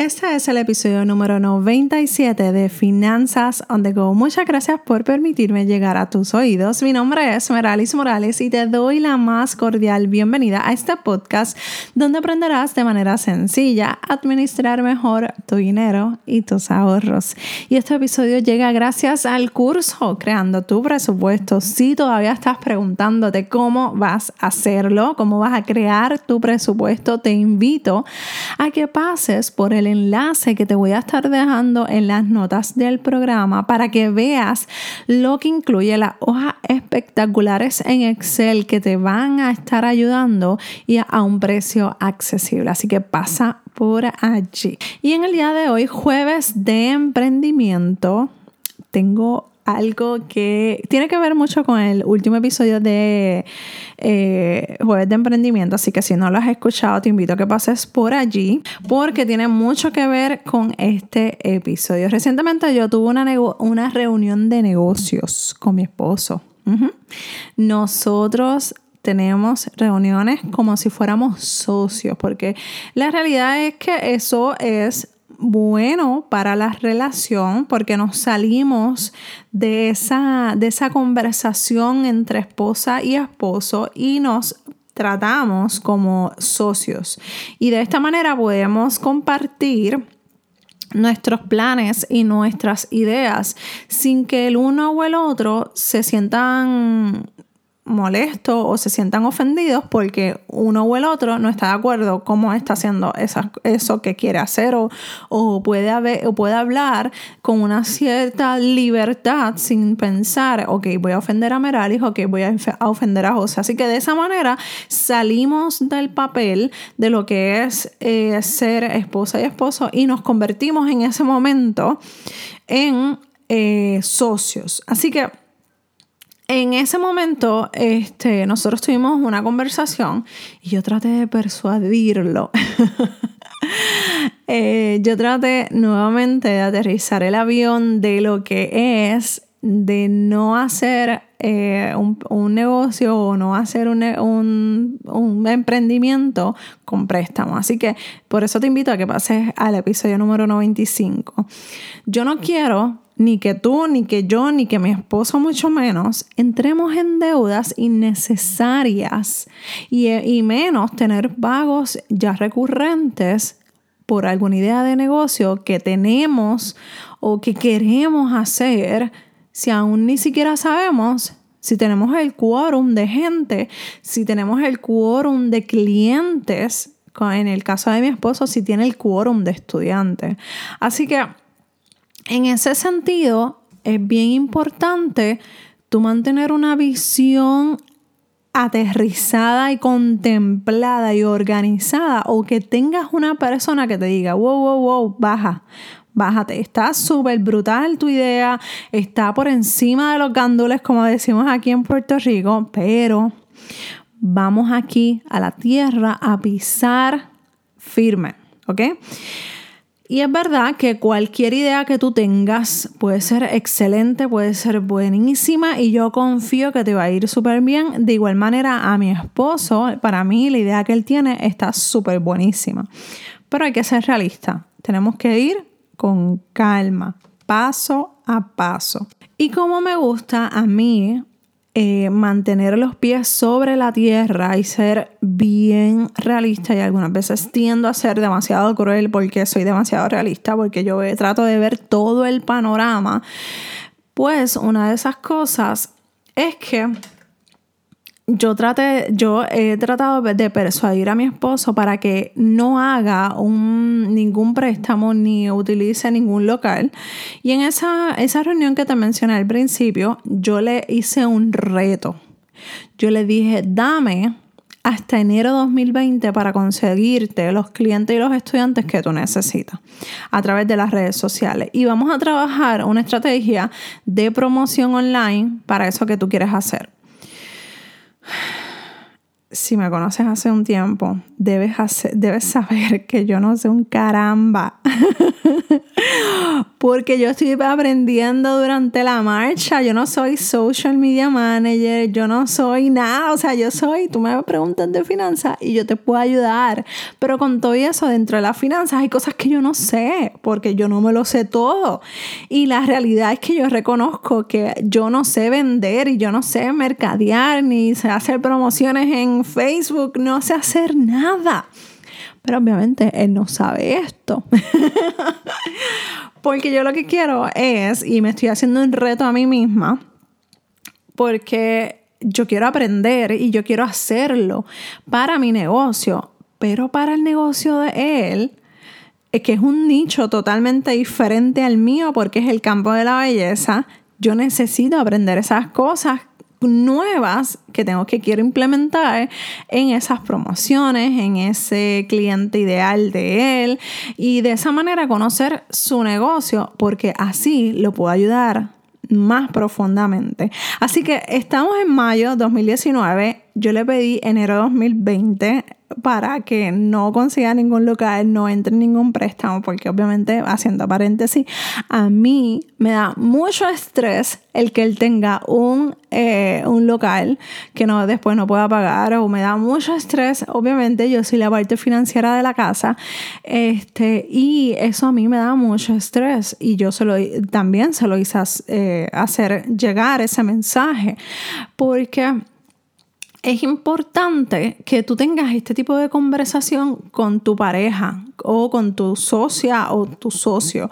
Este es el episodio número 97 de Finanzas on the Go. Muchas gracias por permitirme llegar a tus oídos. Mi nombre es Meralis Morales y te doy la más cordial bienvenida a este podcast donde aprenderás de manera sencilla a administrar mejor tu dinero y tus ahorros. Y este episodio llega gracias al curso Creando tu presupuesto. Si todavía estás preguntándote cómo vas a hacerlo, cómo vas a crear tu presupuesto, te invito a que pases por el enlace que te voy a estar dejando en las notas del programa para que veas lo que incluye las hojas espectaculares en Excel que te van a estar ayudando y a un precio accesible. Así que pasa por allí. Y en el día de hoy, jueves de emprendimiento, tengo algo que tiene que ver mucho con el último episodio de eh, Jueves de Emprendimiento, así que si no lo has escuchado, te invito a que pases por allí porque tiene mucho que ver con este episodio. Recientemente yo tuve una, una reunión de negocios con mi esposo. Nosotros tenemos reuniones como si fuéramos socios, porque la realidad es que eso es bueno para la relación porque nos salimos de esa, de esa conversación entre esposa y esposo y nos tratamos como socios. Y de esta manera podemos compartir nuestros planes y nuestras ideas sin que el uno o el otro se sientan molestos o se sientan ofendidos porque uno o el otro no está de acuerdo cómo está haciendo eso que quiere hacer o, o, puede o puede hablar con una cierta libertad sin pensar, ok, voy a ofender a Meralis, ok, voy a ofender a José. Así que de esa manera salimos del papel de lo que es eh, ser esposa y esposo y nos convertimos en ese momento en eh, socios. Así que en ese momento, este, nosotros tuvimos una conversación y yo traté de persuadirlo. Eh, yo traté nuevamente de aterrizar el avión de lo que es de no hacer eh, un, negocio o no hacer un, un, un, emprendimiento con préstamo. Así que por eso te invito a que pases al episodio número 95. Yo no quiero ni que tú, ni que yo, ni que mi esposo mucho menos, entremos en deudas innecesarias y, y menos tener pagos ya recurrentes por alguna idea de negocio que tenemos o que queremos hacer si aún ni siquiera sabemos si tenemos el quórum de gente, si tenemos el quórum de clientes, en el caso de mi esposo, si tiene el quórum de estudiantes. Así que en ese sentido, es bien importante tú mantener una visión aterrizada y contemplada y organizada o que tengas una persona que te diga, wow, wow, wow, baja, bájate, está súper brutal tu idea, está por encima de los gandules como decimos aquí en Puerto Rico, pero vamos aquí a la tierra a pisar firme, ¿ok? Y es verdad que cualquier idea que tú tengas puede ser excelente, puede ser buenísima y yo confío que te va a ir súper bien. De igual manera a mi esposo, para mí la idea que él tiene está súper buenísima. Pero hay que ser realista. Tenemos que ir con calma, paso a paso. Y como me gusta a mí eh, mantener los pies sobre la tierra y ser bien realista. Y algunas veces tiendo a ser demasiado cruel porque soy demasiado realista, porque yo trato de ver todo el panorama, pues una de esas cosas es que yo traté, yo he tratado de persuadir a mi esposo para que no haga un, ningún préstamo ni utilice ningún local. Y en esa, esa reunión que te mencioné al principio, yo le hice un reto. Yo le dije, dame hasta enero 2020 para conseguirte los clientes y los estudiantes que tú necesitas a través de las redes sociales. Y vamos a trabajar una estrategia de promoción online para eso que tú quieres hacer si me conoces hace un tiempo, debes, debes saber que yo no sé un caramba. Porque yo estoy aprendiendo durante la marcha. Yo no soy social media manager, yo no soy nada. O sea, yo soy, tú me preguntas de finanzas y yo te puedo ayudar. Pero con todo eso, dentro de las finanzas hay cosas que yo no sé, porque yo no me lo sé todo. Y la realidad es que yo reconozco que yo no sé vender y yo no sé mercadear ni sé hacer promociones en Facebook, no sé hacer nada. Pero obviamente él no sabe esto. porque yo lo que quiero es, y me estoy haciendo un reto a mí misma, porque yo quiero aprender y yo quiero hacerlo para mi negocio, pero para el negocio de él, que es un nicho totalmente diferente al mío porque es el campo de la belleza, yo necesito aprender esas cosas nuevas que tengo que quiero implementar en esas promociones, en ese cliente ideal de él y de esa manera conocer su negocio porque así lo puedo ayudar más profundamente. Así que estamos en mayo 2019, yo le pedí enero 2020 para que no consiga ningún local, no entre ningún préstamo, porque obviamente, haciendo paréntesis, a mí me da mucho estrés el que él tenga un, eh, un local que no, después no pueda pagar, o me da mucho estrés, obviamente yo soy la parte financiera de la casa, este, y eso a mí me da mucho estrés, y yo se también se lo hice eh, hacer llegar ese mensaje, porque es importante que tú tengas este tipo de conversación con tu pareja o con tu socia o tu socio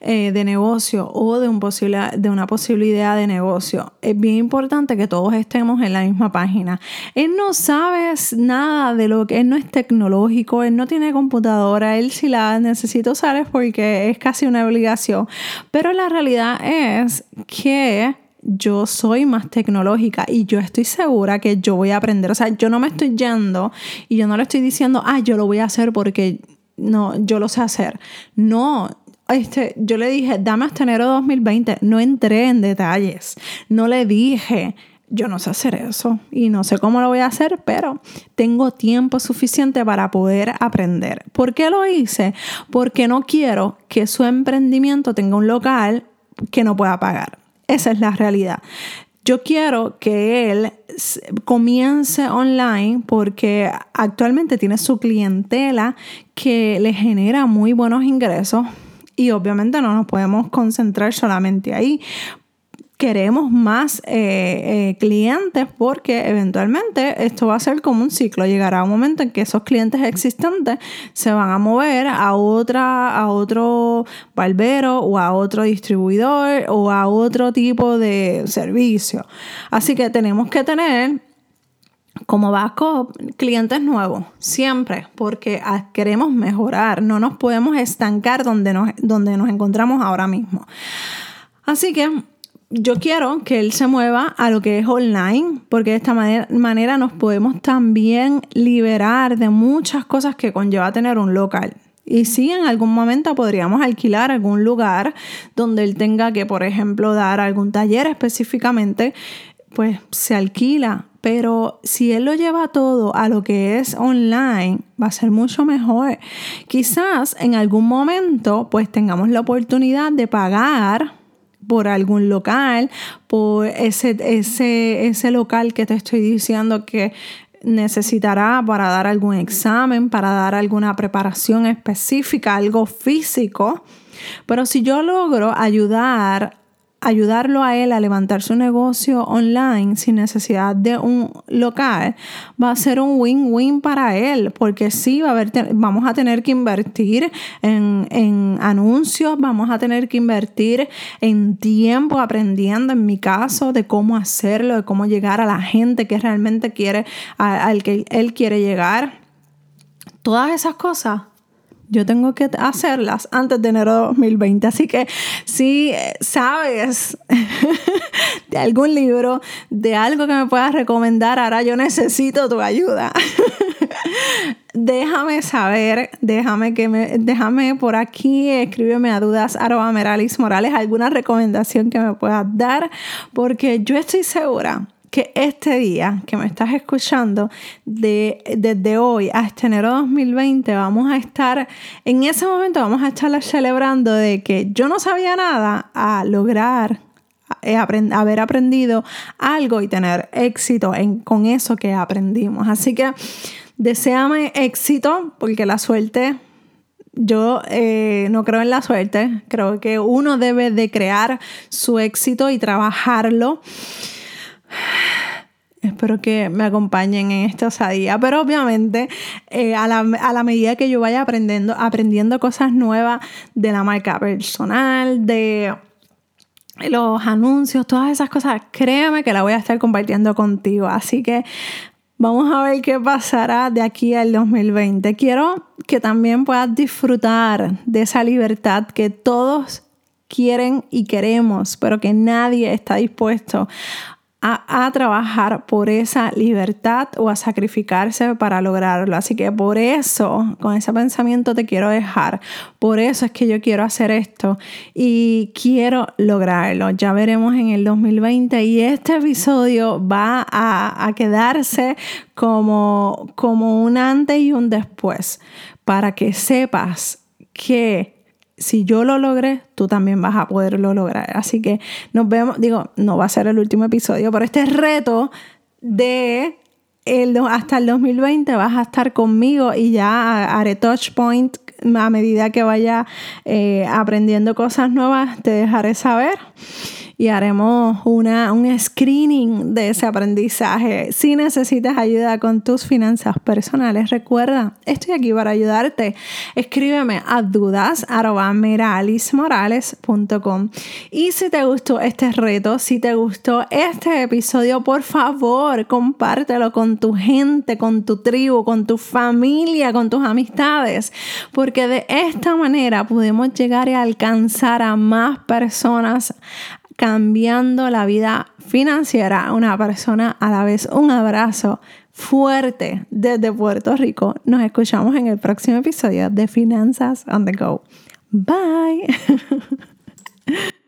eh, de negocio o de, un posible, de una posible idea de negocio. Es bien importante que todos estemos en la misma página. Él no sabe nada de lo que él no es tecnológico, él no tiene computadora, él si la necesita usar porque es casi una obligación. Pero la realidad es que yo soy más tecnológica y yo estoy segura que yo voy a aprender. O sea, yo no me estoy yendo y yo no le estoy diciendo, ah, yo lo voy a hacer porque no, yo lo sé hacer. No, este, yo le dije, dame hasta enero de 2020. No entré en detalles. No le dije, yo no sé hacer eso y no sé cómo lo voy a hacer, pero tengo tiempo suficiente para poder aprender. ¿Por qué lo hice? Porque no quiero que su emprendimiento tenga un local que no pueda pagar. Esa es la realidad. Yo quiero que él comience online porque actualmente tiene su clientela que le genera muy buenos ingresos y obviamente no nos podemos concentrar solamente ahí queremos más eh, eh, clientes porque eventualmente esto va a ser como un ciclo. Llegará un momento en que esos clientes existentes se van a mover a otra, a otro barbero o a otro distribuidor o a otro tipo de servicio. Así que tenemos que tener como backup clientes nuevos, siempre, porque queremos mejorar, no nos podemos estancar donde nos, donde nos encontramos ahora mismo. Así que yo quiero que él se mueva a lo que es online, porque de esta manera, nos podemos también liberar de muchas cosas que conlleva tener un local. Y sí, en algún momento podríamos alquilar algún lugar donde él tenga que, por ejemplo, dar algún taller específicamente, pues se alquila. Pero si él lo lleva todo a lo que es online, va a ser mucho mejor. Quizás en algún momento, pues tengamos la oportunidad de pagar por algún local, por ese, ese, ese local que te estoy diciendo que necesitará para dar algún examen, para dar alguna preparación específica, algo físico. Pero si yo logro ayudar ayudarlo a él a levantar su negocio online sin necesidad de un local, va a ser un win-win para él, porque sí, va a vamos a tener que invertir en, en, anuncios, vamos a tener que invertir en tiempo aprendiendo, en mi caso, de cómo hacerlo, de cómo llegar a la gente que realmente quiere, al que él quiere llegar. Todas esas cosas yo tengo que hacerlas antes de enero de 2020. Así que si sabes de algún libro, de algo que me puedas recomendar, ahora yo necesito tu ayuda. déjame saber, déjame que me, déjame por aquí, escríbeme a dudas arroba Morales, alguna recomendación que me puedas dar, porque yo estoy segura que este día que me estás escuchando, de, desde hoy hasta enero 2020, vamos a estar, en ese momento vamos a estar celebrando de que yo no sabía nada a lograr eh, haber aprendido algo y tener éxito con eso que aprendimos. Así que deséame éxito porque la suerte yo eh, no creo en la suerte, creo que uno debe de crear su éxito y trabajarlo. Espero que me acompañen en esta osadía, pero obviamente eh, a, la, medida que yo vaya aprendiendo, aprendiendo cosas nuevas de la marca personal, de los anuncios, todas esas cosas, créame que la voy a estar compartiendo contigo. Así que Vamos a ver qué pasará de aquí al 2020. Quiero que también puedas disfrutar de esa libertad que todos quieren y queremos, pero que nadie está dispuesto a, trabajar por esa libertad o a sacrificarse para lograrlo. Así que por eso, con ese pensamiento te quiero dejar. Por eso es que yo quiero hacer esto y quiero lograrlo. Ya veremos en el 2020 y este episodio va a, a quedarse como, como un antes y un después para que sepas que si yo lo logré, tú también vas a poderlo lograr. Así que nos vemos, digo, no va a ser el último episodio, pero este reto de el, hasta el 2020 vas a estar conmigo y ya haré touch point a medida que vaya eh, aprendiendo cosas nuevas, te dejaré saber y haremos una, un screening de ese aprendizaje. Si necesitas ayuda con tus finanzas personales, recuerda, estoy aquí para ayudarte. Escríbeme a dudas.meralismorales.com Y si te gustó este reto, si te gustó este episodio, por favor, compártelo con tu gente, con tu tribu, con tu familia, con tus amistades, porque de esta manera podemos llegar a alcanzar a más personas cambiando la vida financiera a una persona a la vez. Un abrazo fuerte desde Puerto Rico. Nos escuchamos en el próximo episodio de Finanzas on the Go. Bye.